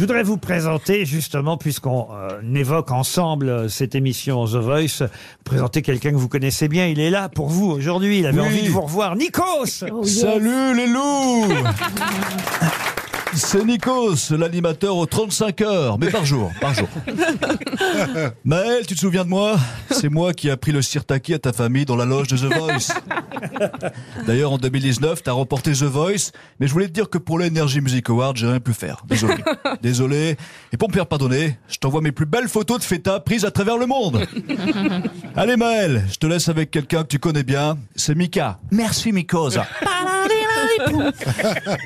Je voudrais vous présenter, justement, puisqu'on euh, évoque ensemble euh, cette émission The Voice, présenter quelqu'un que vous connaissez bien. Il est là pour vous aujourd'hui. Il avait Oui. envie de vous revoir. Nikos Salut les loups C'est Nikos, l'animateur aux 35 heures, mais par jour, par jour. Maël, tu te souviens de moi? C'est moi qui ai appris le sirtaki à ta famille dans la loge de The Voice. D'ailleurs, en 2019, t'as remporté The Voice, mais je voulais te dire que pour l'Energy Music Award, j'ai rien pu faire. Désolé. Désolé. Et pour me faire pardonner, je t'envoie mes plus belles photos de feta prises à travers le monde. Allez Maël, je te laisse avec quelqu'un que tu connais bien, c'est Mika. Merci Mikos.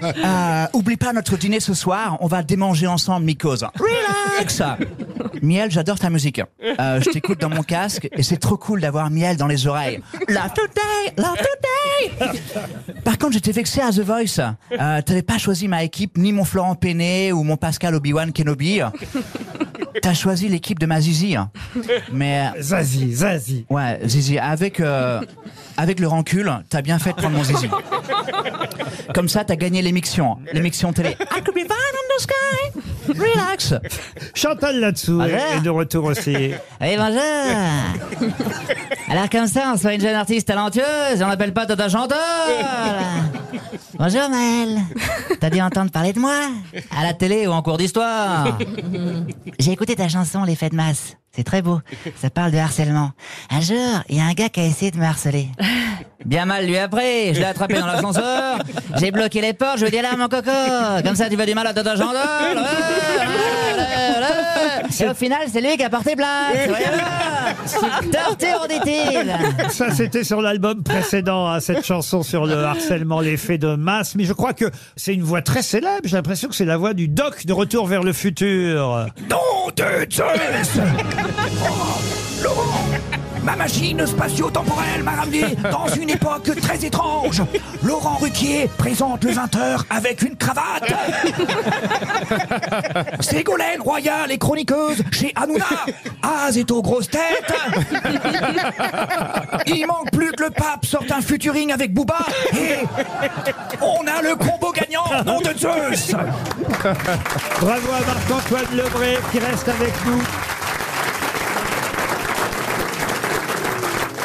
Euh, oublie pas notre dîner ce soir, on va démanger ensemble. Relax Miel, j'adore ta musique. Euh, je t'écoute dans mon casque et c'est trop cool d'avoir Miel dans les oreilles. Love today, love today Par contre, j'étais vexé à The Voice. Euh, T'avais pas choisi ma équipe, ni mon Florent Péné ou mon Pascal Obi-Wan Kenobi. T'as choisi l'équipe de ma Zizi. Mais euh, Zazie, Zazie. Ouais, Zizi, avec, euh, avec le rancul, t'as bien fait de prendre mon Zizi. Comme ça, t'as gagné l'émission. L'émission télé. I could be fine in the sky. Relax. Chantal là-dessous est de retour aussi. Oui, bonjour. Alors comme ça, on soit une jeune artiste talentueuse et on n'appelle pas Tata Chantal. Bonjour Maëlle. T'as dû entendre parler de moi À la télé ou en cours d'histoire J'ai écouté ta chanson Les Fêtes de masse. C'est très beau. Ça parle de harcèlement. Un jour, il y a un gars qui a essayé de me harceler. Bien mal lui après, je l'ai attrapé dans l'ascenseur, j'ai bloqué les portes, je lui ai dit là mon coco, comme ça tu fais du mal à. Ouais, ouais, ouais, ouais. Et au final, c'est lui qui a porté plainte. Voilà. Torture, dit-il. Ça, c'était sur l'album précédent, hein, cette chanson sur le harcèlement, l'effet de masse. Mais je crois que c'est une voix très célèbre. J'ai l'impression que c'est la voix du doc de Retour vers le futur. Nom de Zeus Laurent Ma machine spatio-temporelle m'a ramené dans une époque très étrange. Laurent Ruquier présente le 20h avec une cravate. Ségolène Royal et chroniqueuse chez Hanouna. Az est aux grosses têtes. Il manque plus que le pape sorte un futuring avec Booba. Et on a le combo gagnant, nom de Zeus Bravo à Marc-Antoine Lebré qui reste avec nous.